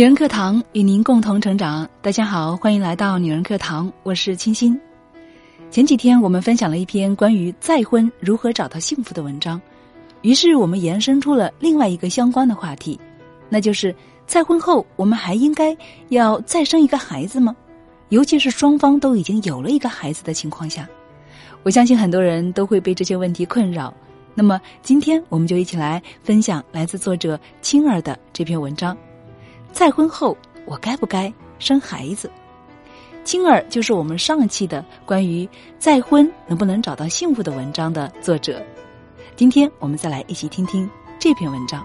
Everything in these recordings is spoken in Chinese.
女人课堂与您共同成长。大家好，欢迎来到女人课堂，我是清新。前几天我们分享了一篇关于再婚如何找到幸福的文章，于是我们延伸出了另外一个相关的话题，那就是再婚后我们还应该要再生一个孩子吗？尤其是双方都已经有了一个孩子的情况下，我相信很多人都会被这些问题困扰。那么今天我们就一起来分享来自作者青儿的这篇文章。再婚后，我该不该生孩子？青儿就是我们上期的关于再婚能不能找到幸福的文章的作者。今天我们再来一起听听这篇文章。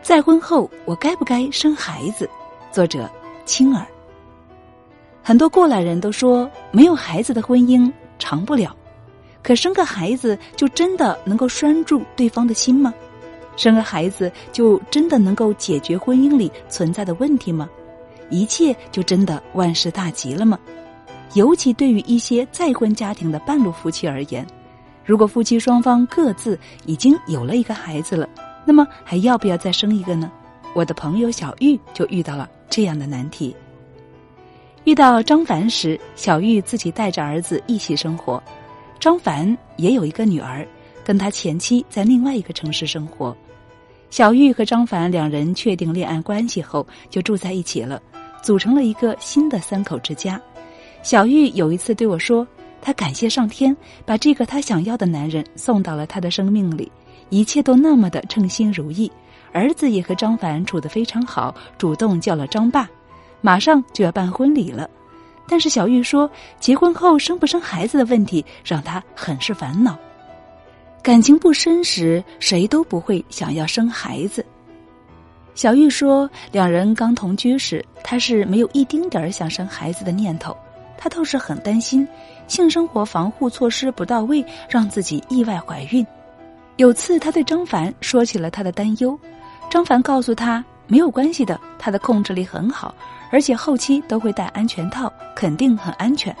再婚后，我该不该生孩子？作者青儿。很多过来人都说，没有孩子的婚姻长不了，可生个孩子就真的能够拴住对方的心吗？生个孩子就真的能够解决婚姻里存在的问题吗？一切就真的万事大吉了吗？尤其对于一些再婚家庭的半路夫妻而言，如果夫妻双方各自已经有了一个孩子了，那么还要不要再生一个呢？我的朋友小玉就遇到了这样的难题。遇到张凡时，小玉自己带着儿子一起生活，张凡也有一个女儿。跟他前妻在另外一个城市生活，小玉和张凡两人确定恋爱关系后就住在一起了，组成了一个新的三口之家。小玉有一次对我说：“她感谢上天把这个她想要的男人送到了她的生命里，一切都那么的称心如意。儿子也和张凡处得非常好，主动叫了张爸，马上就要办婚礼了。但是小玉说，结婚后生不生孩子的问题让她很是烦恼。”感情不深时，谁都不会想要生孩子。小玉说，两人刚同居时，她是没有一丁点儿想生孩子的念头，她倒是很担心性生活防护措施不到位，让自己意外怀孕。有次，她对张凡说起了她的担忧，张凡告诉她没有关系的，他的控制力很好，而且后期都会戴安全套，肯定很安全。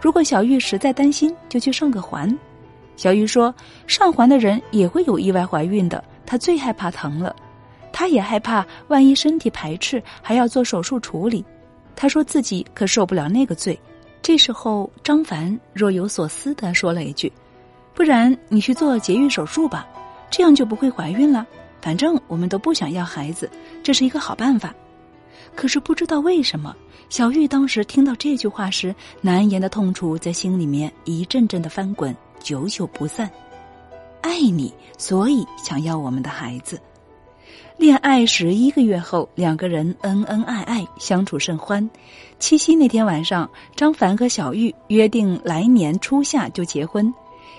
如果小玉实在担心，就去上个环。小玉说：“上环的人也会有意外怀孕的，她最害怕疼了，她也害怕万一身体排斥还要做手术处理。她说自己可受不了那个罪。”这时候，张凡若有所思的说了一句：“不然你去做节育手术吧，这样就不会怀孕了。反正我们都不想要孩子，这是一个好办法。”可是不知道为什么，小玉当时听到这句话时，难言的痛楚在心里面一阵阵的翻滚。久久不散，爱你，所以想要我们的孩子。恋爱十一个月后，两个人恩恩爱爱，相处甚欢。七夕那天晚上，张凡和小玉约定来年初夏就结婚。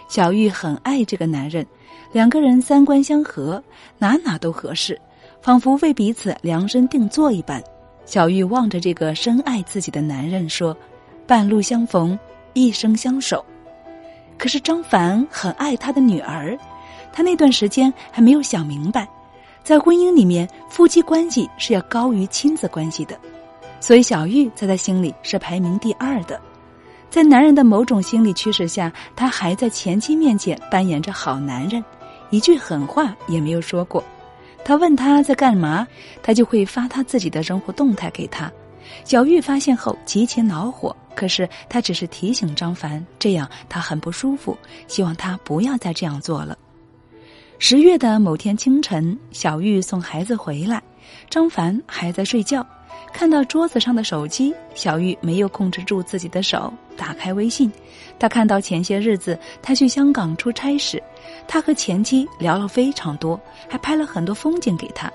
小玉很爱这个男人，两个人三观相合，哪哪都合适，仿佛为彼此量身定做一般。小玉望着这个深爱自己的男人说：“半路相逢，一生相守。”可是张凡很爱他的女儿，他那段时间还没有想明白，在婚姻里面，夫妻关系是要高于亲子关系的，所以小玉在他心里是排名第二的。在男人的某种心理驱使下，他还在前妻面前扮演着好男人，一句狠话也没有说过。他问他在干嘛，他就会发他自己的生活动态给他。小玉发现后极其恼火。可是他只是提醒张凡，这样他很不舒服，希望他不要再这样做了。十月的某天清晨，小玉送孩子回来，张凡还在睡觉，看到桌子上的手机，小玉没有控制住自己的手，打开微信，他看到前些日子他去香港出差时，他和前妻聊了非常多，还拍了很多风景给他，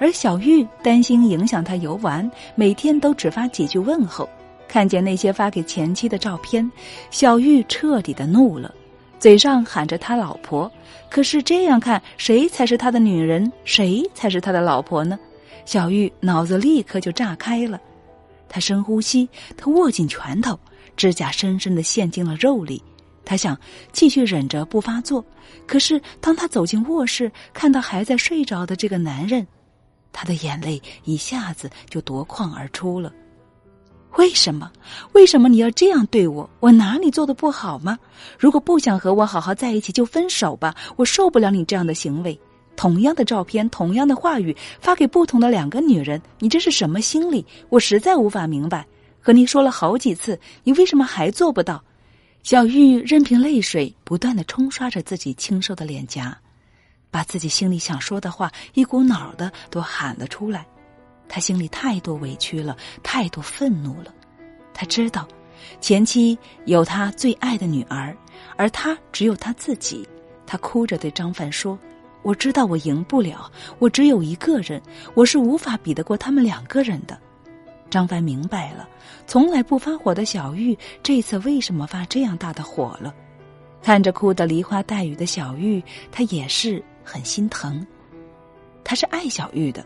而小玉担心影响他游玩，每天都只发几句问候。看见那些发给前妻的照片，小玉彻底的怒了，嘴上喊着他老婆，可是这样看，谁才是他的女人，谁才是他的老婆呢？小玉脑子立刻就炸开了，她深呼吸，她握紧拳头，指甲深深的陷进了肉里。她想继续忍着不发作，可是当她走进卧室，看到还在睡着的这个男人，她的眼泪一下子就夺眶而出了。为什么？为什么你要这样对我？我哪里做的不好吗？如果不想和我好好在一起，就分手吧。我受不了你这样的行为。同样的照片，同样的话语，发给不同的两个女人，你这是什么心理？我实在无法明白。和你说了好几次，你为什么还做不到？小玉任凭泪水不断的冲刷着自己清瘦的脸颊，把自己心里想说的话一股脑的都喊了出来。他心里太多委屈了，太多愤怒了。他知道，前妻有他最爱的女儿，而他只有他自己。他哭着对张凡说：“我知道我赢不了，我只有一个人，我是无法比得过他们两个人的。”张凡明白了，从来不发火的小玉这次为什么发这样大的火了？看着哭得梨花带雨的小玉，他也是很心疼。他是爱小玉的，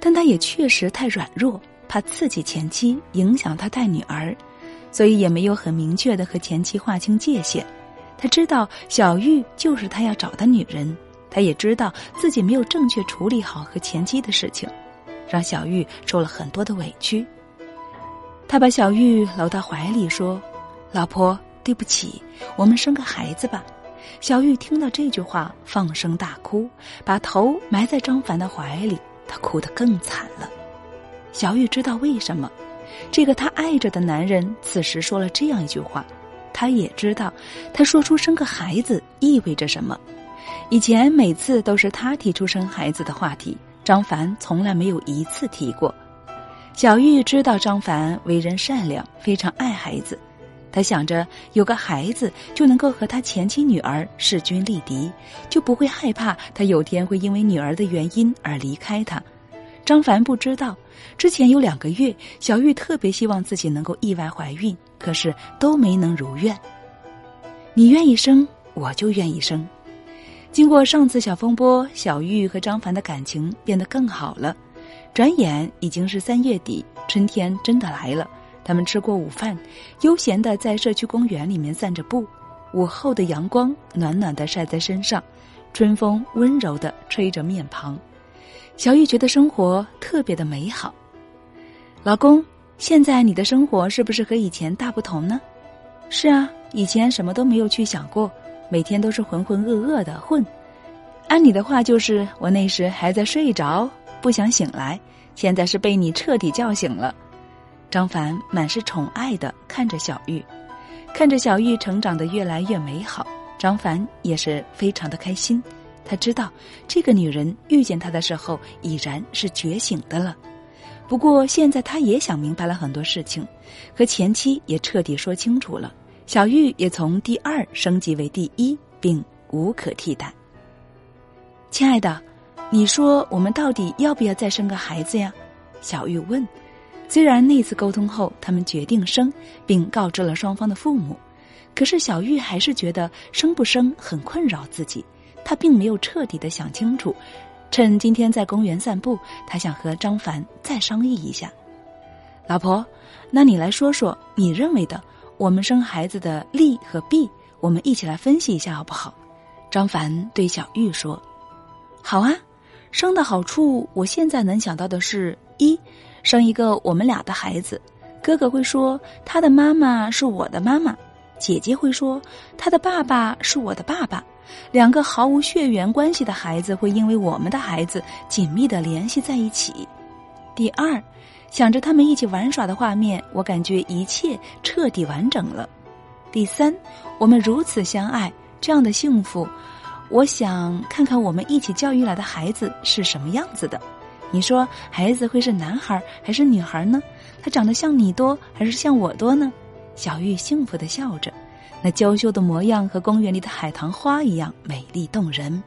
但他也确实太软弱，怕刺激前妻，影响他带女儿，所以也没有很明确的和前妻划清界限。他知道小玉就是他要找的女人，他也知道自己没有正确处理好和前妻的事情，让小玉受了很多的委屈。他把小玉搂到怀里说：“老婆，对不起，我们生个孩子吧。”小玉听到这句话，放声大哭，把头埋在张凡的怀里。她哭得更惨了。小玉知道为什么，这个她爱着的男人此时说了这样一句话，她也知道，他说出生个孩子意味着什么。以前每次都是他提出生孩子的话题，张凡从来没有一次提过。小玉知道张凡为人善良，非常爱孩子。他想着有个孩子就能够和他前妻女儿势均力敌，就不会害怕他有天会因为女儿的原因而离开他。张凡不知道，之前有两个月，小玉特别希望自己能够意外怀孕，可是都没能如愿。你愿意生，我就愿意生。经过上次小风波，小玉和张凡的感情变得更好了。转眼已经是三月底，春天真的来了。他们吃过午饭，悠闲的在社区公园里面散着步。午后的阳光暖暖的晒在身上，春风温柔的吹着面庞。小玉觉得生活特别的美好。老公，现在你的生活是不是和以前大不同呢？是啊，以前什么都没有去想过，每天都是浑浑噩噩的混。按你的话，就是我那时还在睡着。不想醒来，现在是被你彻底叫醒了。张凡满是宠爱的看着小玉，看着小玉成长的越来越美好，张凡也是非常的开心。他知道这个女人遇见他的时候已然是觉醒的了。不过现在他也想明白了很多事情，和前妻也彻底说清楚了。小玉也从第二升级为第一，并无可替代。亲爱的。你说我们到底要不要再生个孩子呀？小玉问。虽然那次沟通后，他们决定生，并告知了双方的父母，可是小玉还是觉得生不生很困扰自己。她并没有彻底的想清楚。趁今天在公园散步，她想和张凡再商议一下。老婆，那你来说说你认为的我们生孩子的利和弊，我们一起来分析一下好不好？张凡对小玉说：“好啊。”生的好处，我现在能想到的是：一，生一个我们俩的孩子，哥哥会说他的妈妈是我的妈妈，姐姐会说他的爸爸是我的爸爸，两个毫无血缘关系的孩子会因为我们的孩子紧密的联系在一起。第二，想着他们一起玩耍的画面，我感觉一切彻底完整了。第三，我们如此相爱，这样的幸福。我想看看我们一起教育来的孩子是什么样子的。你说孩子会是男孩还是女孩呢？他长得像你多还是像我多呢？小玉幸福的笑着，那娇羞的模样和公园里的海棠花一样美丽动人。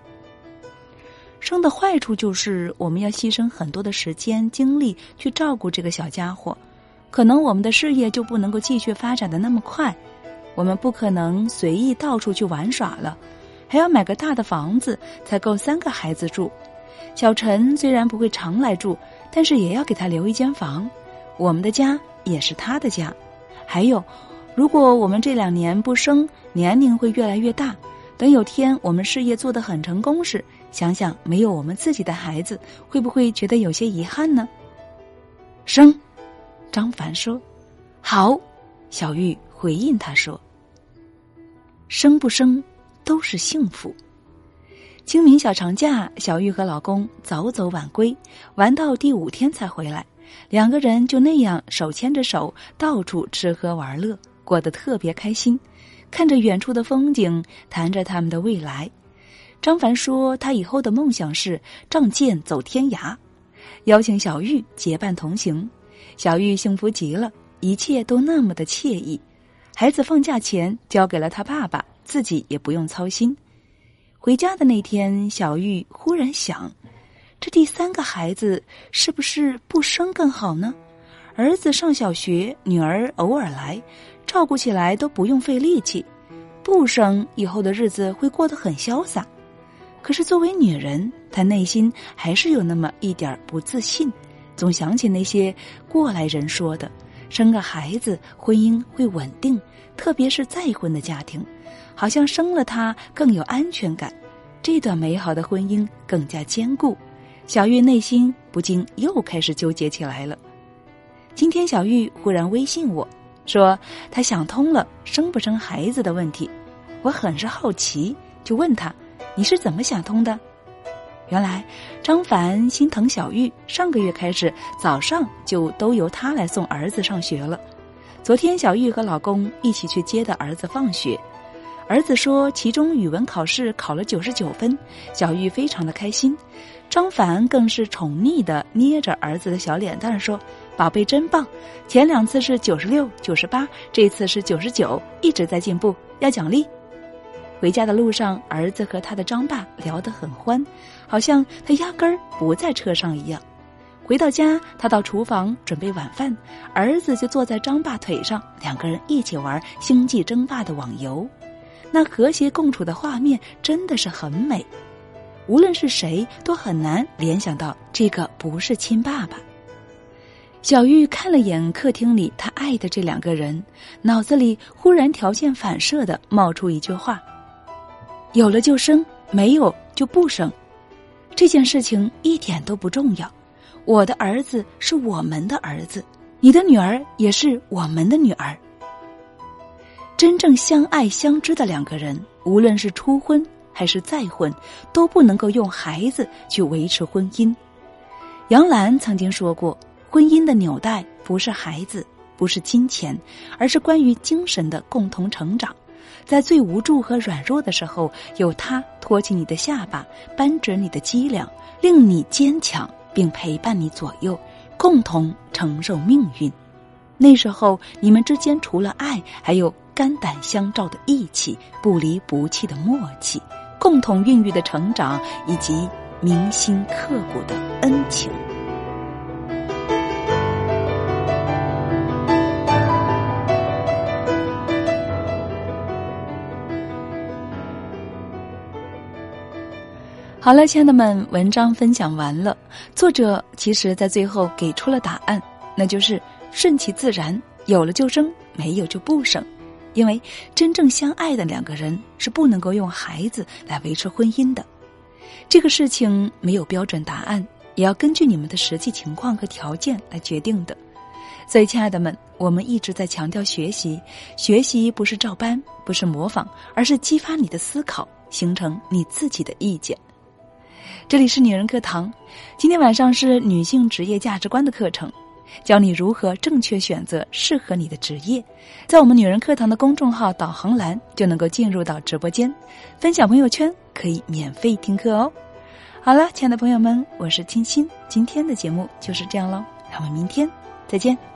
生的坏处就是我们要牺牲很多的时间精力去照顾这个小家伙，可能我们的事业就不能够继续发展的那么快，我们不可能随意到处去玩耍了。还要买个大的房子才够三个孩子住。小陈虽然不会常来住，但是也要给他留一间房。我们的家也是他的家。还有，如果我们这两年不生，年龄会越来越大。等有天我们事业做得很成功时，想想没有我们自己的孩子，会不会觉得有些遗憾呢？生，张凡说：“好。”小玉回应他说：“生不生？”都是幸福。清明小长假，小玉和老公早走晚归，玩到第五天才回来。两个人就那样手牵着手，到处吃喝玩乐，过得特别开心。看着远处的风景，谈着他们的未来。张凡说，他以后的梦想是仗剑走天涯，邀请小玉结伴同行。小玉幸福极了，一切都那么的惬意。孩子放假前交给了他爸爸，自己也不用操心。回家的那天，小玉忽然想：这第三个孩子是不是不生更好呢？儿子上小学，女儿偶尔来，照顾起来都不用费力气。不生以后的日子会过得很潇洒。可是作为女人，她内心还是有那么一点不自信，总想起那些过来人说的：生个孩子，婚姻会稳定，特别是再婚的家庭。好像生了他更有安全感，这段美好的婚姻更加坚固。小玉内心不禁又开始纠结起来了。今天小玉忽然微信我说，她想通了生不生孩子的问题。我很是好奇，就问他：“你是怎么想通的？”原来张凡心疼小玉，上个月开始早上就都由他来送儿子上学了。昨天小玉和老公一起去接的儿子放学。儿子说，其中语文考试考了九十九分，小玉非常的开心。张凡更是宠溺的捏着儿子的小脸蛋说：“宝贝真棒，前两次是九十六、九十八，这次是九十九，一直在进步，要奖励。”回家的路上，儿子和他的张爸聊得很欢，好像他压根儿不在车上一样。回到家，他到厨房准备晚饭，儿子就坐在张爸腿上，两个人一起玩《星际争霸》的网游。那和谐共处的画面真的是很美，无论是谁都很难联想到这个不是亲爸爸。小玉看了眼客厅里他爱的这两个人，脑子里忽然条件反射的冒出一句话：“有了就生，没有就不生。”这件事情一点都不重要，我的儿子是我们的儿子，你的女儿也是我们的女儿。真正相爱相知的两个人，无论是初婚还是再婚，都不能够用孩子去维持婚姻。杨澜曾经说过：“婚姻的纽带不是孩子，不是金钱，而是关于精神的共同成长。在最无助和软弱的时候，有他托起你的下巴，扳直你的脊梁，令你坚强，并陪伴你左右，共同承受命运。那时候，你们之间除了爱，还有……”肝胆相照的义气，不离不弃的默契，共同孕育的成长，以及铭心刻骨的恩情。好了，亲爱的们，文章分享完了。作者其实在最后给出了答案，那就是顺其自然，有了就生，没有就不生。因为真正相爱的两个人是不能够用孩子来维持婚姻的，这个事情没有标准答案，也要根据你们的实际情况和条件来决定的。所以，亲爱的们，我们一直在强调学习，学习不是照搬，不是模仿，而是激发你的思考，形成你自己的意见。这里是女人课堂，今天晚上是女性职业价值观的课程。教你如何正确选择适合你的职业，在我们女人课堂的公众号导航栏就能够进入到直播间，分享朋友圈可以免费听课哦。好了，亲爱的朋友们，我是清新，今天的节目就是这样喽，我们明天再见。